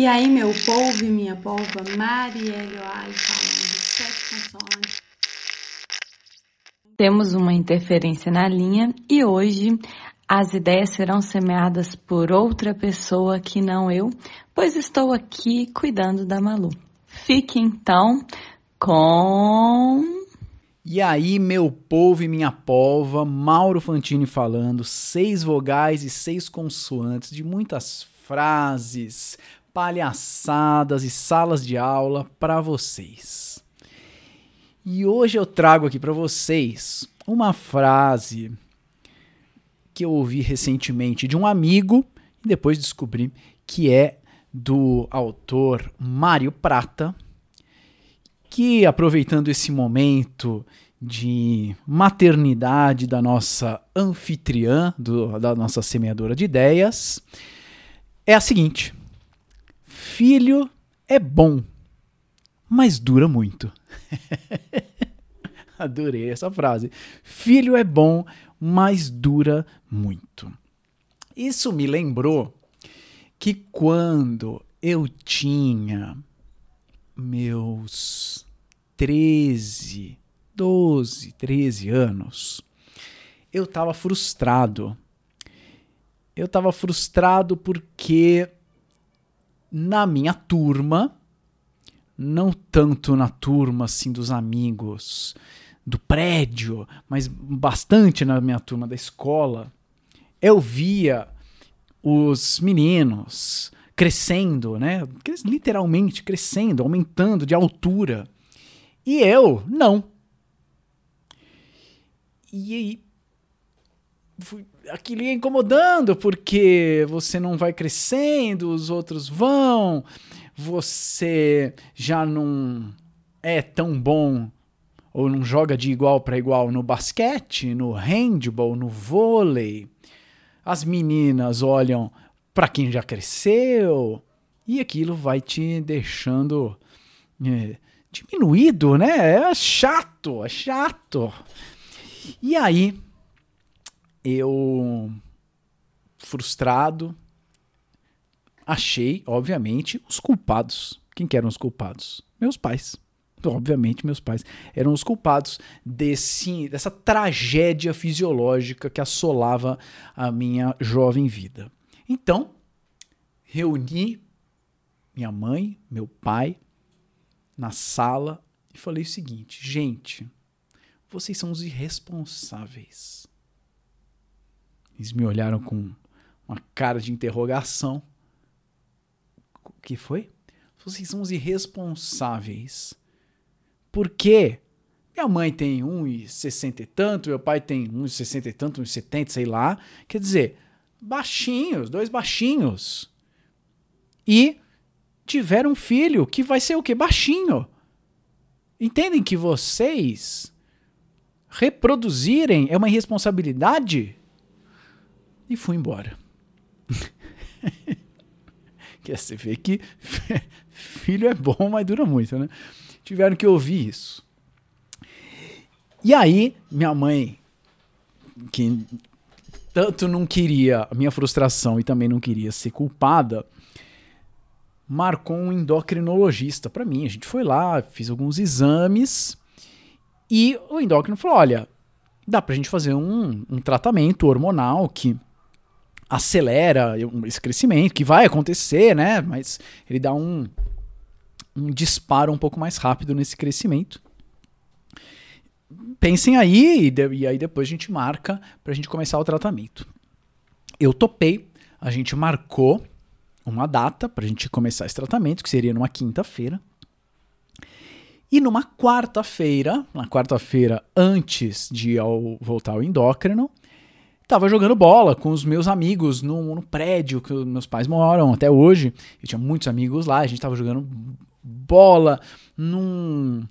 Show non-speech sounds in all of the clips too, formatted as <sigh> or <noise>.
E aí, meu povo e minha polva, Marielle Oali falando sete consoantes. Temos uma interferência na linha e hoje as ideias serão semeadas por outra pessoa que não eu, pois estou aqui cuidando da Malu. Fique então com. E aí, meu povo e minha polva, Mauro Fantini falando, seis vogais e seis consoantes de muitas frases, palhaçadas e salas de aula para vocês. E hoje eu trago aqui para vocês uma frase que eu ouvi recentemente de um amigo e depois descobri que é do autor Mário Prata, que aproveitando esse momento de maternidade da nossa anfitriã, do, da nossa semeadora de ideias, é a seguinte: Filho é bom, mas dura muito. <laughs> Adorei essa frase. Filho é bom, mas dura muito. Isso me lembrou que quando eu tinha meus 13, 12, 13 anos, eu estava frustrado. Eu estava frustrado porque na minha turma, não tanto na turma assim dos amigos do prédio, mas bastante na minha turma da escola, eu via os meninos crescendo, né? Literalmente crescendo, aumentando de altura. E eu, não. E aí, aquilo ia incomodando, porque você não vai crescendo, os outros vão, você já não é tão bom ou não joga de igual para igual no basquete, no handball, no vôlei. As meninas olham para quem já cresceu e aquilo vai te deixando é, diminuído, né? É chato, é chato. E aí eu frustrado achei, obviamente, os culpados. Quem que eram os culpados? Meus pais obviamente meus pais eram os culpados desse, dessa tragédia fisiológica que assolava a minha jovem vida. Então, reuni minha mãe, meu pai na sala e falei o seguinte: gente, vocês são os irresponsáveis. Eles me olharam com uma cara de interrogação. O que foi? Vocês são os irresponsáveis porque minha mãe tem 1,60 e tanto, meu pai tem 1,60 e tanto, 1,70, sei lá. Quer dizer, baixinhos, dois baixinhos. E tiveram um filho que vai ser o quê? Baixinho. Entendem que vocês reproduzirem é uma irresponsabilidade? E fui embora. <laughs> Quer você ver que <laughs> filho é bom, mas dura muito, né? tiveram que ouvir isso. E aí, minha mãe, que tanto não queria a minha frustração e também não queria ser culpada, marcou um endocrinologista para mim. A gente foi lá, fiz alguns exames e o endócrino falou: olha, dá pra gente fazer um, um tratamento hormonal que acelera esse crescimento, que vai acontecer, né? Mas ele dá um, um disparo um pouco mais rápido nesse crescimento. Pensem aí, e, de, e aí depois a gente marca para a gente começar o tratamento. Eu topei, a gente marcou uma data para a gente começar esse tratamento, que seria numa quinta-feira. E numa quarta-feira, na quarta-feira antes de ao, voltar ao endócrino, tava jogando bola com os meus amigos no, no, prédio que meus pais moram até hoje. Eu tinha muitos amigos lá, a gente tava jogando bola num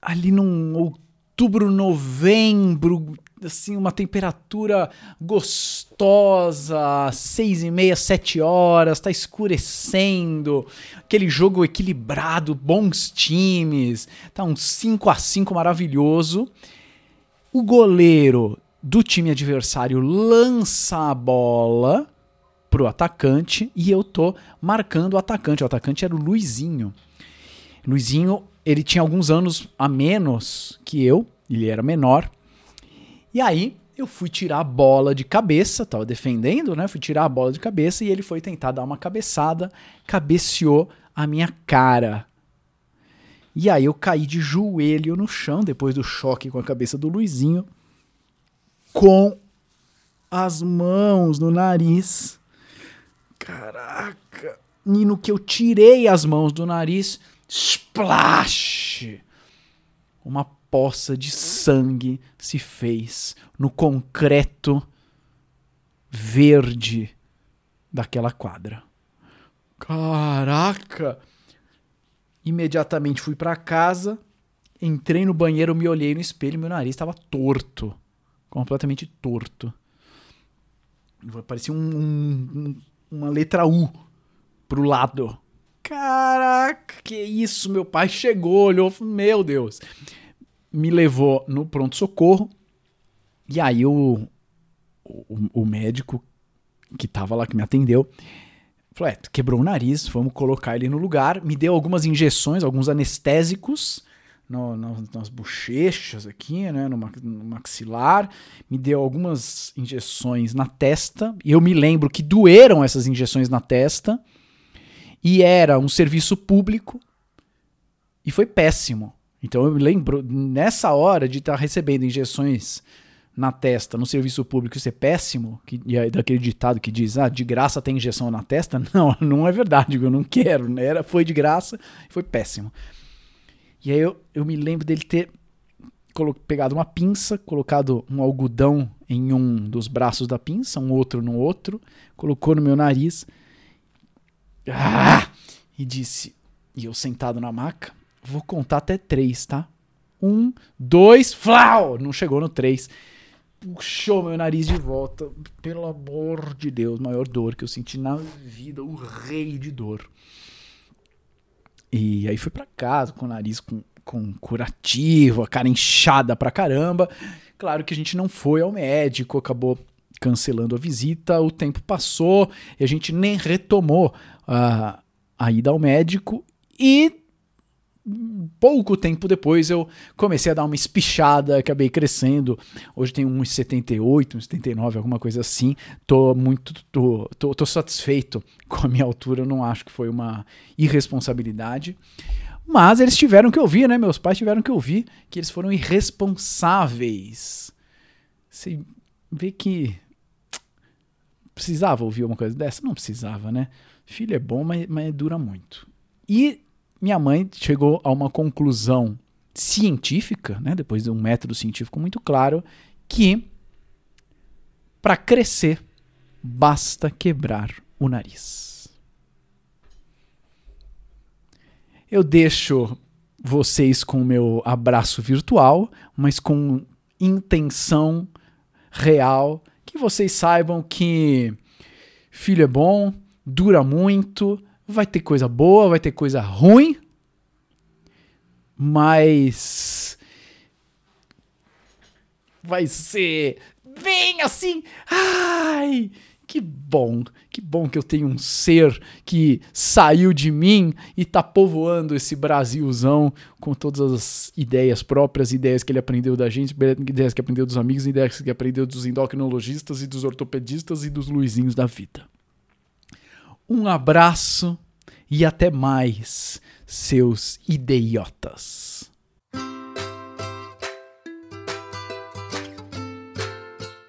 ali num outubro, novembro, assim, uma temperatura gostosa, seis e meia, sete horas, tá escurecendo, aquele jogo equilibrado, bons times, tá um 5 a 5 maravilhoso. O goleiro do time adversário lança a bola pro atacante e eu tô marcando o atacante. O atacante era o Luizinho. Luizinho, ele tinha alguns anos a menos que eu, ele era menor. E aí eu fui tirar a bola de cabeça, tava defendendo, né? Fui tirar a bola de cabeça e ele foi tentar dar uma cabeçada, cabeceou a minha cara. E aí eu caí de joelho no chão depois do choque com a cabeça do Luizinho, com as mãos no nariz. Caraca! E no que eu tirei as mãos do nariz, splash! Uma poça de sangue se fez no concreto verde daquela quadra. Caraca! Imediatamente fui para casa, entrei no banheiro, me olhei no espelho, meu nariz estava torto, completamente torto. Parecia um, um, uma letra U pro lado. Caraca, que isso? Meu pai chegou, olhou, meu Deus. Me levou no pronto-socorro. E aí o, o, o, médico que tava lá, que me atendeu, falou: é, quebrou o nariz, vamos colocar ele no lugar. Me deu algumas injeções, alguns anestésicos no, no, nas bochechas aqui, né, no, no maxilar, me deu algumas injeções na testa, e eu me lembro que doeram essas injeções na testa, e era um serviço público, e foi péssimo. Então eu me lembro, nessa hora de estar tá recebendo injeções na testa no serviço público ser péssimo, que, e aí daquele ditado que diz, ah, de graça tem injeção na testa, <laughs> não, não é verdade, eu não quero, né? Era, foi de graça, foi péssimo. E aí eu, eu me lembro dele ter pegado uma pinça, colocado um algodão em um dos braços da pinça, um outro no outro, colocou no meu nariz ah! e disse, e eu sentado na maca, vou contar até três, tá? Um, dois, flau! Não chegou no três. Puxou meu nariz de volta. Pelo amor de Deus, maior dor que eu senti na vida, o rei de dor. E aí fui para casa com o nariz com, com curativo, a cara inchada pra caramba. Claro que a gente não foi ao médico, acabou cancelando a visita, o tempo passou e a gente nem retomou a, a ida ao médico. E pouco tempo depois eu comecei a dar uma espichada, acabei crescendo. Hoje tenho uns 78, uns 79, alguma coisa assim. Tô muito tô, tô, tô satisfeito com a minha altura, eu não acho que foi uma irresponsabilidade. Mas eles tiveram que ouvir, né? Meus pais tiveram que ouvir que eles foram irresponsáveis. Você vê que precisava ouvir uma coisa dessa? Não precisava, né? Filho é bom, mas, mas dura muito. E minha mãe chegou a uma conclusão científica, né, depois de um método científico muito claro, que para crescer basta quebrar o nariz. Eu deixo vocês com o meu abraço virtual, mas com intenção real que vocês saibam que filho é bom, dura muito, Vai ter coisa boa, vai ter coisa ruim, mas vai ser bem assim. Ai, que bom, que bom que eu tenho um ser que saiu de mim e tá povoando esse Brasilzão com todas as ideias próprias, ideias que ele aprendeu da gente, ideias que aprendeu dos amigos, ideias que aprendeu dos endocrinologistas e dos ortopedistas e dos luizinhos da vida. Um abraço e até mais, seus idiotas.